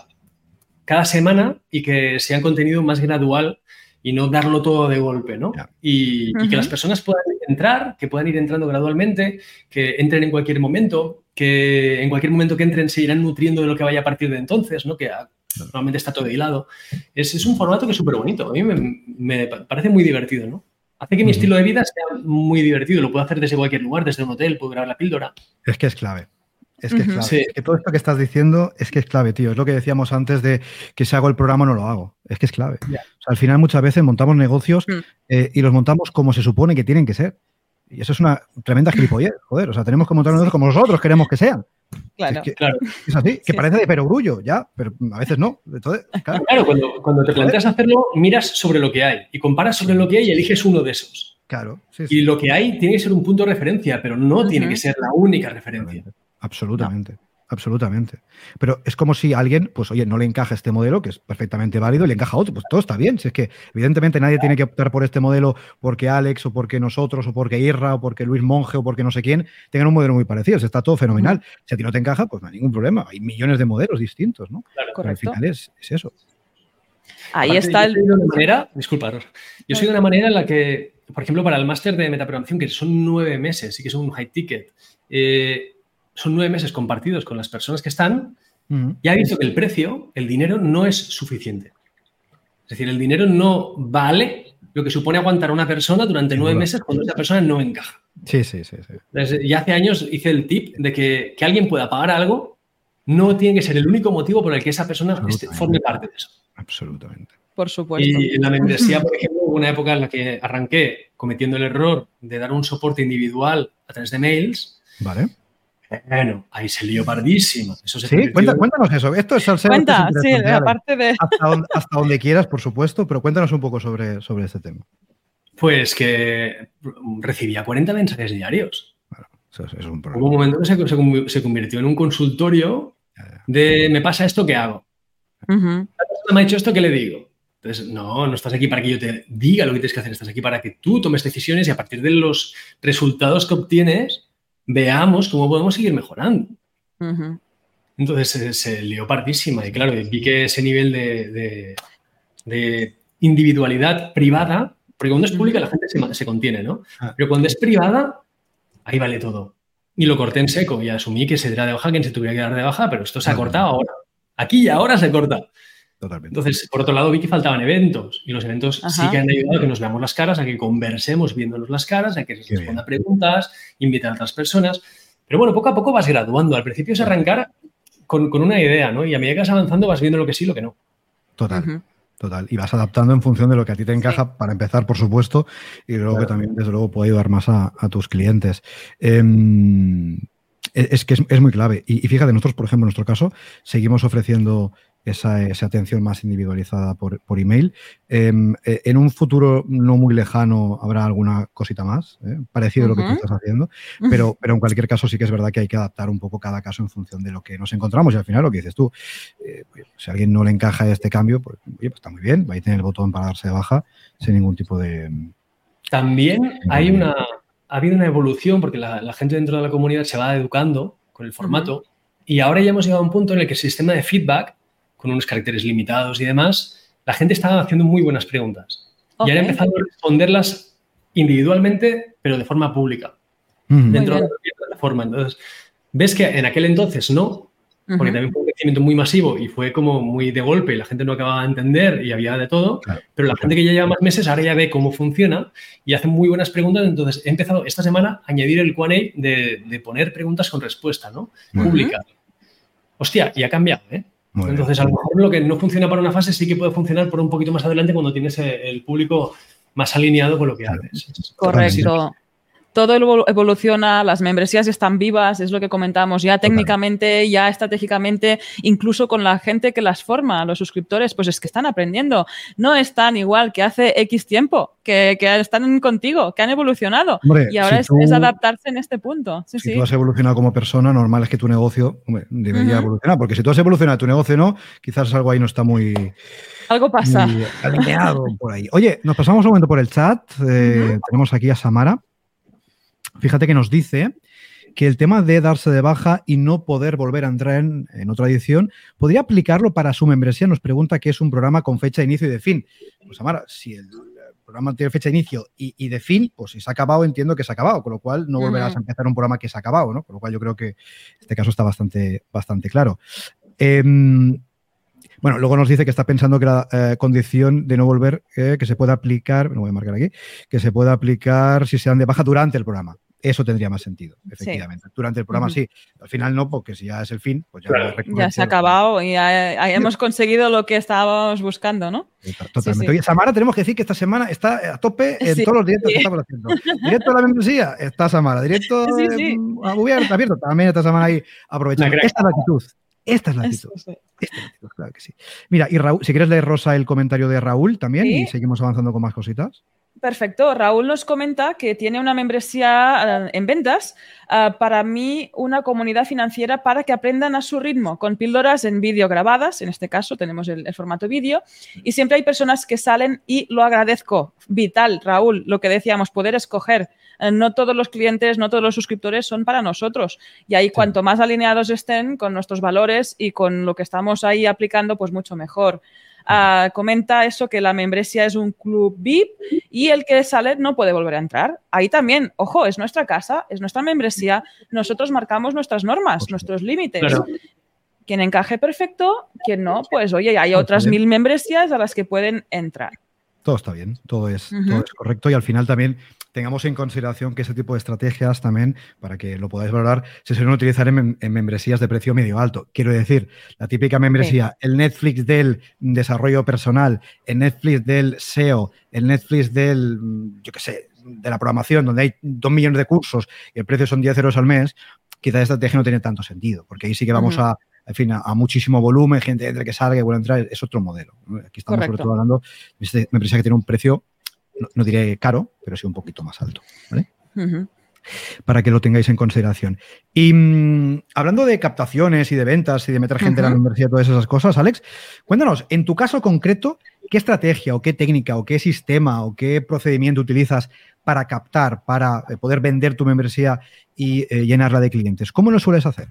cada semana y que sea un contenido más gradual y no darlo todo de golpe, ¿no? Y, que las personas puedan entrar, que puedan ir entrando gradualmente, que entren en cualquier momento, que en cualquier momento que entren se irán nutriendo de lo que vaya a partir de entonces, ¿no? Que normalmente está todo hilado. Es, es un formato que es súper bonito. A mí me, parece muy divertido, ¿no? Hace que mi estilo de vida sea muy divertido. Lo puedo hacer desde cualquier lugar, desde un hotel, puedo grabar la píldora. Es que es clave. Es que es clave. que todo esto que estás diciendo es que es clave, tío. Es lo que decíamos antes de que si hago el programa no lo hago. Es que es clave. al final muchas veces montamos negocios mm. eh, y los montamos como se supone que tienen que ser. Y eso es una tremenda gilipollez, joder. O sea, tenemos que montar negocios como nosotros queremos que sean. Claro, es claro. Es así, que parece de perogrullo, ya, pero a veces no. claro, cuando, te planteas hacerlo, miras sobre lo que hay y comparas sobre lo que hay y eliges uno de esos. Claro. y lo que hay tiene que ser un punto de referencia, pero no tiene que ser la única referencia. Absolutamente. Absolutamente. Pero es como si alguien, pues oye, no le encaja este modelo, que es perfectamente válido, y le encaja otro. Pues todo está bien. Si es que, evidentemente, nadie tiene que optar por este modelo porque Alex, o porque nosotros, o porque Irra, o porque Luis Monge, o porque no sé quién, tengan un modelo muy parecido. está todo fenomenal. Si a ti no te encaja, pues no hay ningún problema. Hay millones de modelos distintos, ¿no? Claro, al final es, eso. Ahí está el. Yo manera, disculpa, yo soy de una manera en la que, por ejemplo, para el máster de metaprogramación, que son nueve meses y que es un high ticket, eh, son nueve meses compartidos con las personas que están, ya he visto que el precio, el dinero, no es suficiente. Es decir, el dinero no vale lo que supone aguantar a una persona durante nueve meses cuando esa persona no encaja. Sí, sí, sí. sí. ya hace años hice el tip de que, que, alguien pueda pagar algo no tiene que ser el único motivo por el que esa persona forme parte de eso. Absolutamente. Por supuesto. Y en la membresía, por ejemplo, hubo una época en la que arranqué cometiendo el error de dar un soporte individual a través de mails. Vale. Bueno, ahí se lió pardísima. Eso sí, cuéntanos eso. Esto es salseo. Cuenta, sí, aparte de... Hasta donde, quieras, por supuesto, pero cuéntanos un poco sobre, sobre este tema. Pues que recibía 40 mensajes diarios. Bueno, eso es un problema. Hubo un momento que se, convirtió en un consultorio de me pasa esto, ¿qué hago? me ha hecho esto, ¿qué le digo? Entonces, no, no estás aquí para que yo te diga lo que tienes que hacer, estás aquí para que tú tomes decisiones y a partir de los resultados que obtienes, veamos cómo podemos seguir mejorando. Entonces se, lió partísima y claro, vi que ese nivel de, individualidad privada, porque cuando es pública la gente se, contiene, ¿no? Ah. Pero cuando es privada, ahí vale todo. Y lo corté en seco y asumí que se diera de baja quien se tuviera que dar de baja, pero esto se ha cortado ahora. Aquí y ahora se corta. Entonces, por otro lado, vi que faltaban eventos y los eventos sí que han ayudado a que nos veamos las caras, a que conversemos viéndonos las caras, a que se responda preguntas, invitar a otras personas. Pero bueno, poco a poco vas graduando. Al principio es arrancar con, una idea, ¿no? Y a medida que vas avanzando vas viendo lo que sí y lo que no. Total. Total. Y vas adaptando en función de lo que a ti te encaja, para empezar, por supuesto, y luego que también, desde luego, puede ayudar más a, tus clientes. Em, es que es, muy clave. Y, y, fíjate, nosotros, por ejemplo, en nuestro caso, seguimos ofreciendo esa, atención más individualizada por, email. Em, eh, en un futuro no muy lejano habrá alguna cosita más, ¿eh? parecido a lo que tú estás haciendo, pero, pero en cualquier caso sí que es verdad que hay que adaptar un poco cada caso en función de lo que nos encontramos y al final lo que dices tú, eh, pues, si a alguien no le encaja este cambio, pues, pues, está muy bien, va a tener el botón para darse de baja sin ningún tipo de... También hay una, ha habido una evolución porque la, gente dentro de la comunidad se va educando con el formato y ahora ya hemos llegado a un punto en el que el sistema de feedback con unos caracteres limitados y demás, la gente estaba haciendo muy buenas preguntas. Y han empezado a responderlas individualmente, pero de forma pública, dentro de la plataforma. Entonces, ves que en aquel entonces no, porque también fue un crecimiento muy masivo y fue como muy de golpe y la gente no acababa de entender y había de todo, pero la gente que ya lleva más meses ahora ya ve cómo funciona y hace muy buenas preguntas. Entonces, he empezado esta semana a añadir el Q&A de, de, poner preguntas con respuesta, ¿no? Pública. Hostia, y ha cambiado, ¿eh? Entonces, a lo mejor lo que no funciona para una fase sí que puede funcionar por un poquito más adelante cuando tienes el público más alineado con lo que haces. Correcto. Todo evoluciona, las membresías están vivas, es lo que comentamos, ya técnicamente, ya estratégicamente, incluso con la gente que las forma, los suscriptores, pues es que están aprendiendo. No están igual que hace X tiempo, que, están contigo, que han evolucionado. y ahora es, adaptarse en este punto. si tú has evolucionado como persona, normal es que tu negocio debería evolucionar, porque si tú has evolucionado, tu negocio no, quizás algo ahí no está muy... Algo pasa. alineado por ahí. Oye, nos pasamos un momento por el chat. Eh, tenemos aquí a Samara. Fíjate que nos dice que el tema de darse de baja y no poder volver a entrar en, otra edición, ¿podría aplicarlo para su membresía? Nos pregunta que es un programa con fecha de inicio y de fin. Pues Samara, si el programa tiene fecha de inicio y, de fin, pues si se ha acabado, entiendo que se ha acabado, con lo cual no volverás a empezar un programa que se ha acabado, ¿no? Con lo cual yo creo que este caso está bastante, bastante claro. Em, bueno, luego nos dice que está pensando que la eh, condición de no volver, eh, que se pueda aplicar, me voy a marcar aquí, que se pueda aplicar si se dan de baja durante el programa. Eso tendría más sentido, efectivamente. Durante el programa sí, al final no, porque si ya es el fin, pues ya, ya se ha acabado y ya, hemos conseguido lo que estábamos buscando, ¿no? Totalmente. Oye, Samara, tenemos que decir que esta semana está a tope en todos los directos que estamos haciendo. Directo a la membresía, está Samara. Directo a abierto, abierto, también está Samara ahí aprovechando. Esta es la actitud. Esta es la actitud. Esta es la actitud, claro que sí. Mira, y Raúl, si quieres leer, Rosa, el comentario de Raúl también y seguimos avanzando con más cositas. Perfecto. Raúl nos comenta que tiene una membresía eh, en ventas. Eh, para mí, una comunidad financiera para que aprendan a su ritmo, con píldoras en vídeo grabadas. En este caso, tenemos el, formato vídeo. Y siempre hay personas que salen y lo agradezco. Vital, Raúl, lo que decíamos, poder escoger. Eh, no todos los clientes, no todos los suscriptores son para nosotros. Y ahí, cuanto más alineados estén con nuestros valores y con lo que estamos ahí aplicando, pues mucho mejor. Ah, comenta eso que la membresía es un club VIP y el que sale no puede volver a entrar. Ahí también, ojo, es nuestra casa, es nuestra membresía, nosotros marcamos nuestras normas, nuestros límites. Quien encaje perfecto, quien no, pues oye, hay otras mil membresías a las que pueden entrar. Todo está bien, todo es, todo es correcto. Y al final también tengamos en consideración que ese tipo de estrategias también, para que lo podáis valorar, se suelen utilizar en, membresías de precio medio alto. Quiero decir, la típica membresía, el Netflix del desarrollo personal, el Netflix del SEO, el Netflix del, yo qué sé, de la programación, donde hay dos millones de cursos y el precio son 10 euros al mes, quizá esta estrategia no tiene tanto sentido, porque ahí sí que vamos a en fin, a, muchísimo volumen, gente entre que salga y vuelve a entrar, es otro modelo. Aquí estamos sobre todo hablando de membresía que tiene un precio no, diré caro, pero sí un poquito más alto. Para que lo tengáis en consideración. Y mm, hablando de captaciones y de ventas y de meter gente en la universidad, todas esas cosas, Alex, cuéntanos, en tu caso concreto, ¿qué estrategia o qué técnica o qué sistema o qué procedimiento utilizas para captar, para eh, poder vender tu membresía y eh, llenarla de clientes? ¿Cómo lo sueles hacer?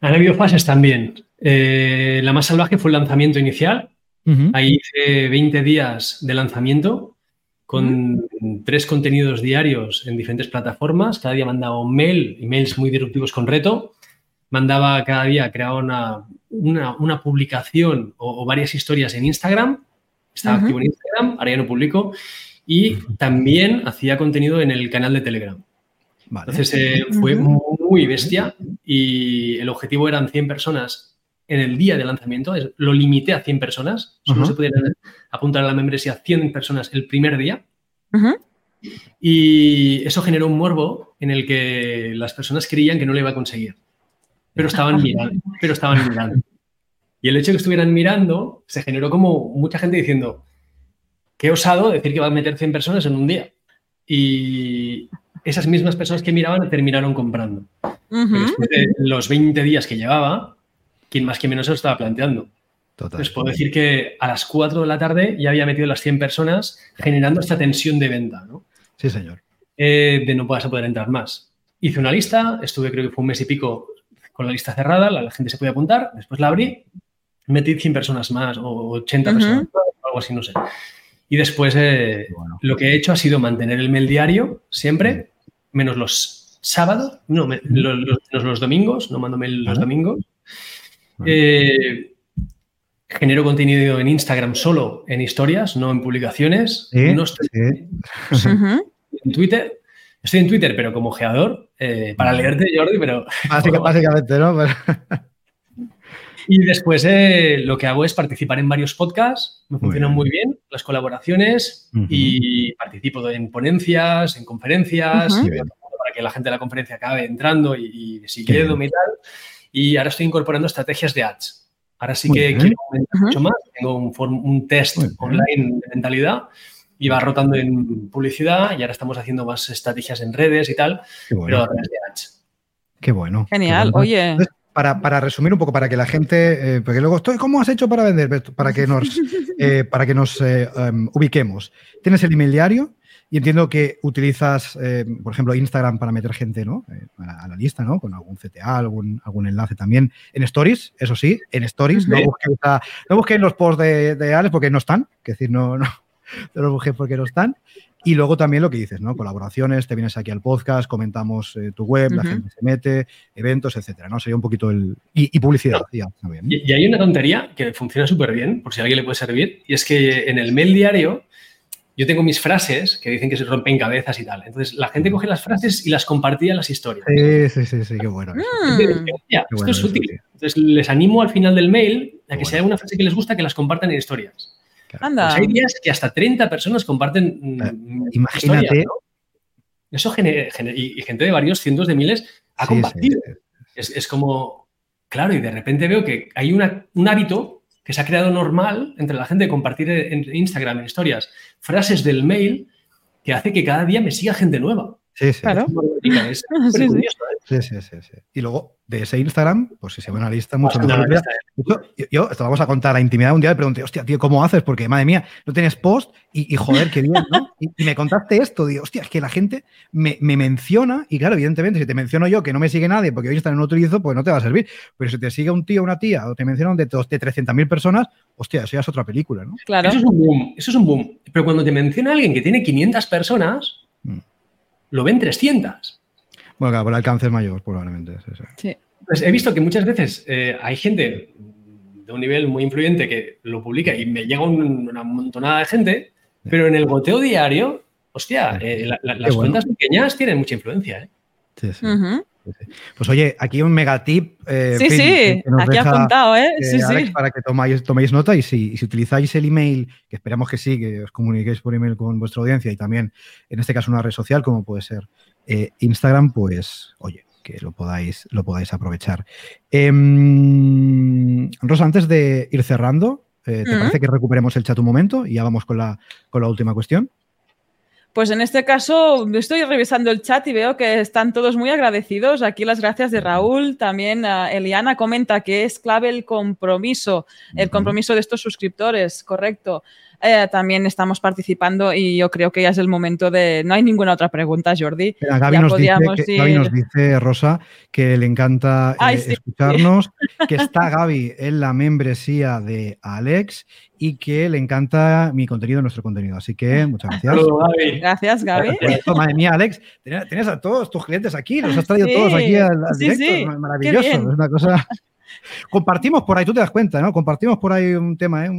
Han habido fases también. Eh, la más salvaje fue el lanzamiento inicial, Ahí hice 20 días de lanzamiento con tres contenidos diarios en diferentes plataformas. Cada día mandaba un mail, emails muy disruptivos con reto. Mandaba cada día, creaba una, una, publicación o, varias historias en Instagram. Estaba activo en Instagram, ahora ya no publico. Y también hacía contenido en el canal de Telegram. Entonces eh, fue muy bestia y el objetivo eran 100 personas en el día de lanzamiento, lo limité a 100 personas, solo se podían apuntar a la membresía 100 personas el primer día. Y eso generó un morbo en el que las personas creían que no lo iba a conseguir, pero estaban mirando, pero estaban mirando. Y el hecho de que estuvieran mirando se generó como mucha gente diciendo, qué osado decir que va a meter 100 personas en un día. Y esas mismas personas que miraban terminaron comprando. Después de los 20 días que llevaba, quien más que menos se lo estaba planteando. Les puedo decir que a las 4 de la tarde ya había metido las 100 personas generando esta tensión de venta, ¿no? Sí, señor. Eh, de no vas a poder entrar más. Hice una lista, estuve creo que fue un mes y pico con la lista cerrada, la, gente se podía apuntar, después la abrí, metí 100 personas más o 80 personas, algo así, no sé. Y después eh, lo que he hecho ha sido mantener el mail diario siempre, menos los sábados, no, menos los, domingos, no mando mail los domingos. Eh, genero contenido en Instagram solo en historias, no en publicaciones. no estoy en Twitter. Estoy en Twitter, pero como geador, eh, para leerte, Jordi, pero. básicamente, ¿no? Y después eh, lo que hago es participar en varios podcasts, me funcionan muy bien, las colaboraciones y participo en ponencias, en conferencias, para que la gente de la conferencia acabe entrando y, y siguiéndome y tal. Y ahora estoy incorporando estrategias de ads. Ahora sí que quiero aumentar mucho más. Tengo un, un test online de mentalidad y va rotando en publicidad y ahora estamos haciendo más estrategias en redes y tal, pero a través de ads. Qué bueno. Genial, oye. Para, resumir un poco, para que la gente, eh, porque luego estoy, ¿cómo has hecho para vender? Para que nos, eh, para que nos eh, em, ubiquemos. Tienes el email diario, y entiendo que utilizas, eh, por ejemplo, Instagram para meter gente ¿no? Eh, a, la lista, ¿no? Con algún CTA, algún, algún enlace también. En Stories, eso sí, en Stories. No, busquen, los posts de, de, Alex porque no están. Es decir, no, no, no los busqué porque no están. Y luego también lo que dices, ¿no? Colaboraciones, te vienes aquí al podcast, comentamos eh, tu web, la gente se mete, eventos, etcétera, ¿no? Sería un poquito el... Y, publicidad, ya, y, y, hay una tontería que funciona súper bien, por si a alguien le puede servir, y es que en el mail diario yo tengo mis frases que dicen que se rompen cabezas y tal. Entonces, la gente coge las frases y las compartía en las historias. Sí, sí, sí, sí qué bueno. esto es útil. Entonces, les animo al final del mail a que si hay alguna frase que les gusta, que las compartan en historias. Anda. Pues hay días que hasta 30 personas comparten. Mm, eh, imagínate. Eso genera, y, gente de varios cientos de miles ha compartido. Es, es, como, claro, y de repente veo que hay una, un hábito que se ha creado normal entre la gente de compartir en Instagram, en historias, frases del mail que hace que cada día me siga gente nueva. Sí, sí. Claro. Es sí, sí. sí, sí, sí. Y luego, de ese Instagram, pues si se ve una lista mucho más yo, yo, esto vamos a contar la intimidad. Un día le pregunté, hostia, tío, ¿cómo haces? Porque, madre mía, no tienes post y, joder, qué bien, ¿no? Y, me contaste esto, digo, hostia, es que la gente me, menciona y, claro, evidentemente, si te menciono yo que no me sigue nadie porque hoy Instagram no utilizo, pues no te va a servir. Pero si te sigue un tío o una tía o te mencionan de, de 300.000 personas, hostia, eso ya es otra película, ¿no? Claro. Eso es un boom, eso es un boom. Pero cuando te menciona alguien que tiene 500 personas, mm lo ven 300. Bueno, claro, por el alcance es mayor, probablemente. Sí. Pues he visto que muchas veces eh, hay gente de un nivel muy influyente que lo publica y me llega una montonada de gente, pero en el goteo diario, hostia, eh, las cuentas pequeñas tienen mucha influencia. ¿eh? Sí, sí. Pues oye, aquí un megatip. Eh, sí, sí, aquí apuntado, ¿eh? Sí, sí. Para que tomáis, toméis nota y si, si, utilizáis el email, que esperamos que sí, que os comuniquéis por email con vuestra audiencia y también, en este caso, una red social como puede ser eh, Instagram, pues oye, que lo podáis, lo podáis aprovechar. Em, Rosa, antes de ir cerrando, eh, ¿te parece que recuperemos el chat un momento y ya vamos con la, con la última cuestión? Pues en este caso estoy revisando el chat y veo que están todos muy agradecidos. Aquí las gracias de Raúl. También uh, Eliana comenta que es clave el compromiso, el compromiso de estos suscriptores, correcto. Eh, también estamos participando y yo creo que ya es el momento de... No hay ninguna otra pregunta, Jordi. Gaby, nos, dice, Rosa, que le encanta eh, escucharnos, que está Gaby en la membresía de Alex y que le encanta mi contenido, nuestro contenido. Así que muchas gracias. Gracias, Gaby. Madre mía, Alex, tienes a todos tus clientes aquí, los has traído todos aquí al, directo. Maravilloso. Es una cosa... Compartimos por ahí, tú te das cuenta, ¿no? Compartimos por ahí un tema, ¿eh?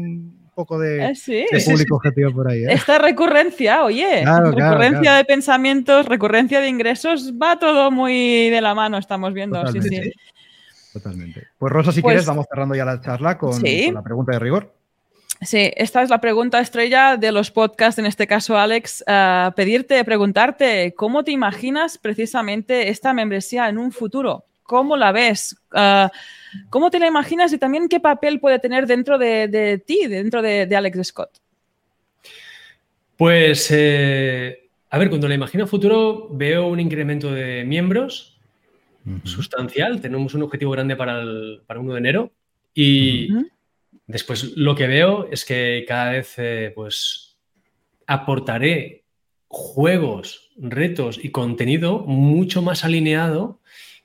Poco de, eh, público objetivo por ahí. ¿eh? Esta recurrencia, oye, recurrencia de pensamientos, recurrencia de ingresos, va todo muy de la mano, estamos viendo. Totalmente. Sí, Totalmente. Pues Rosa, si quieres, pues vamos cerrando ya la charla con, la pregunta de rigor. Sí, esta es la pregunta estrella de los podcasts, en este caso, Alex. Uh, pedirte, preguntarte, ¿cómo te imaginas precisamente esta membresía en un futuro? ¿Cómo la ves? Uh, ¿Cómo te la imaginas y también qué papel puede tener dentro de, ti, dentro de, Alex Scott? Pues, eh, a ver, cuando la imagino futuro veo un incremento de miembros sustancial. Tenemos un objetivo grande para el, para 1 de enero y después lo que veo es que cada vez eh, pues aportaré juegos, retos y contenido mucho más alineado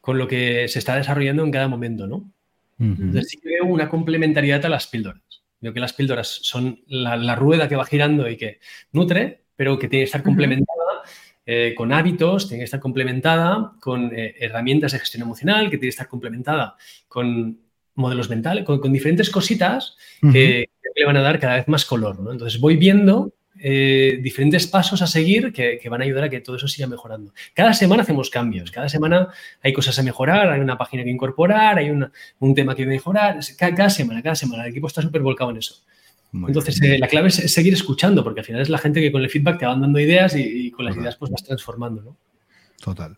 con lo que se está desarrollando en cada momento, ¿no? Entonces sí que veo una complementariedad a las píldoras. Veo que las píldoras son la, rueda que va girando y que nutre, pero que tiene que estar complementada eh, con hábitos, tiene que estar complementada con eh, herramientas de gestión emocional, que tiene que estar complementada con modelos mentales, con, diferentes cositas que, le van a dar cada vez más color. ¿no? Entonces voy viendo eh, diferentes pasos a seguir que, van a ayudar a que todo eso siga mejorando. Cada semana hacemos cambios, cada semana hay cosas a mejorar, hay una página que incorporar, hay un tema que mejorar, cada, semana, cada semana, el equipo está súper volcado en eso. Entonces, eh, la clave es, seguir escuchando, porque al final es la gente que con el feedback te va dando ideas y, con las ideas pues vas transformando, ¿no? Total.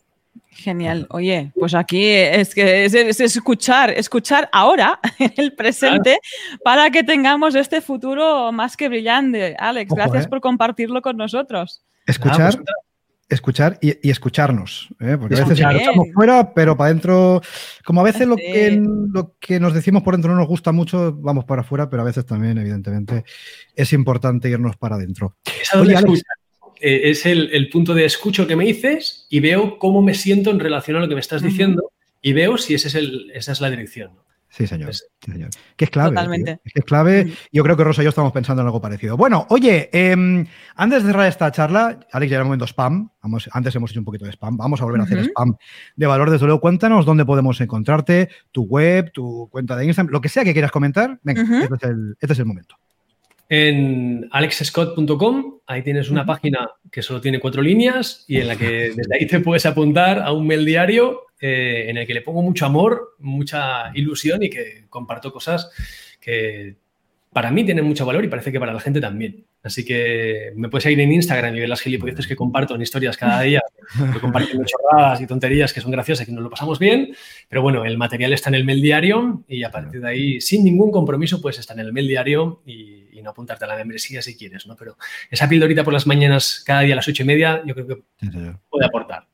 Genial. Oye, pues aquí es que es, escuchar, escuchar ahora, en el presente, para que tengamos este futuro más que brillante. Alex, gracias eh. por compartirlo con nosotros. Escuchar, pues, escuchar y, escucharnos. ¿eh? Porque a veces escuchamos fuera, pero para adentro, como a veces lo que, lo que nos decimos por dentro no nos gusta mucho, vamos para afuera, pero a veces también, evidentemente, es importante irnos para adentro. Eh, es el, punto de escucho que me dices y veo cómo me siento en relación a lo que me estás diciendo y veo si ese es el, esa es la dirección. Sí, señor. Que es clave. Totalmente. Es clave. Yo creo que Rosa y yo estamos pensando en algo parecido. Bueno, oye, em, antes de cerrar esta charla, Alex, ya era el momento spam. Vamos, antes hemos hecho un poquito de spam. Vamos a volver a hacer spam de valor. Desde luego, cuéntanos dónde podemos encontrarte, tu web, tu cuenta de Instagram, lo que sea que quieras comentar. Venga, este, este es el momento en alexscott.com. Ahí tienes una página que solo tiene cuatro líneas y en la que desde ahí te puedes apuntar a un mail diario eh, en el que le pongo mucho amor, mucha ilusión y que comparto cosas que para mí tienen mucho valor y parece que para la gente también. Así que me puedes ir en Instagram y ver las gilipolleces que comparto en historias cada día, que comparto chorradas y tonterías que son graciosas y que nos lo pasamos bien. Pero bueno, el material está en el mail diario y a partir de ahí, sin ningún compromiso, pues está en el mail diario y, no apuntarte a la membresía si quieres, ¿no? Pero esa pildorita por las mañanas, cada día a las ocho y media, yo creo que puede aportar.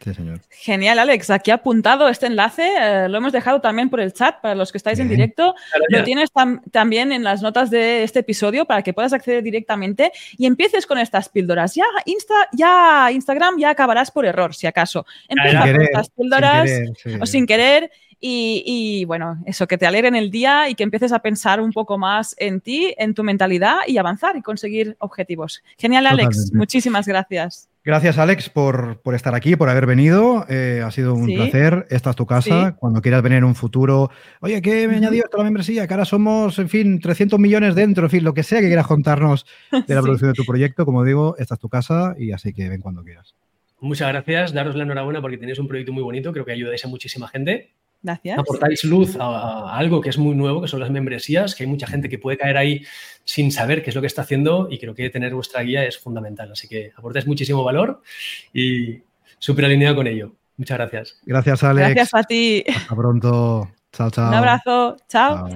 Sí, señor. Genial, Alex. Aquí apuntado este enlace. Eh, lo hemos dejado también por el chat para los que estáis en directo. Lo tienes también en las notas de este episodio para que puedas acceder directamente y empieces con estas píldoras. Ya, Insta, ya Instagram ya acabarás por error, si acaso. Empieza con estas píldoras o sin querer y, bueno, eso, que te alegren el día y que empieces a pensar un poco más en ti, en tu mentalidad y avanzar y conseguir objetivos. Genial, Alex. Muchísimas gracias. Gracias, Alex, por, estar aquí, por haber venido. Eh, ha sido un placer. Esta es tu casa. Cuando quieras venir en un futuro, oye, ¿qué me ha añadido esto a la membresía? Que ahora somos, en fin, 300 millones dentro, en fin, lo que sea que quieras contarnos de la producción de tu proyecto. Como digo, esta es tu casa y así que ven cuando quieras. Muchas gracias. Daros la enhorabuena porque tenéis un proyecto muy bonito. Creo que ayudáis a muchísima gente. Gracias. Aportáis luz a, algo que es muy nuevo, que son las membresías, que hay mucha gente que puede caer ahí sin saber qué es lo que está haciendo y creo que tener vuestra guía es fundamental. Así que aportáis muchísimo valor y súper alineado con ello. Muchas gracias. Gracias, Alex. Gracias a ti. Hasta pronto. Un abrazo. Chao.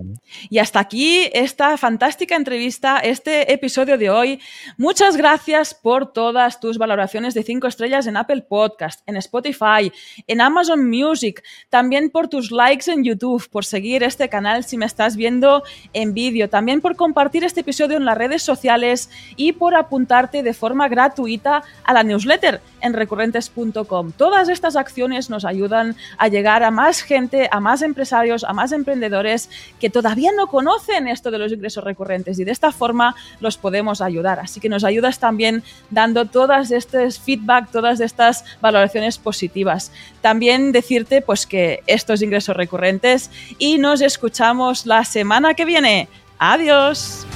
Y hasta aquí esta fantástica entrevista, este episodio de hoy. Muchas gracias por todas tus valoraciones de 5 estrellas en Apple Podcast, en Spotify, en Amazon Music, también por tus likes en YouTube, por seguir este canal si me estás viendo en vídeo, también por compartir este episodio en las redes sociales y por apuntarte de forma gratuita a la newsletter en recurrentes.com. Todas estas acciones nos ayudan a llegar a más gente, a más empresarios, a más emprendedores que todavía no conocen esto de los ingresos recurrentes y de esta forma los podemos ayudar. Así que nos ayudas también dando todas estas feedback, todas estas valoraciones positivas. También decirte pues que estos ingresos recurrentes y nos escuchamos la semana que viene. Adiós.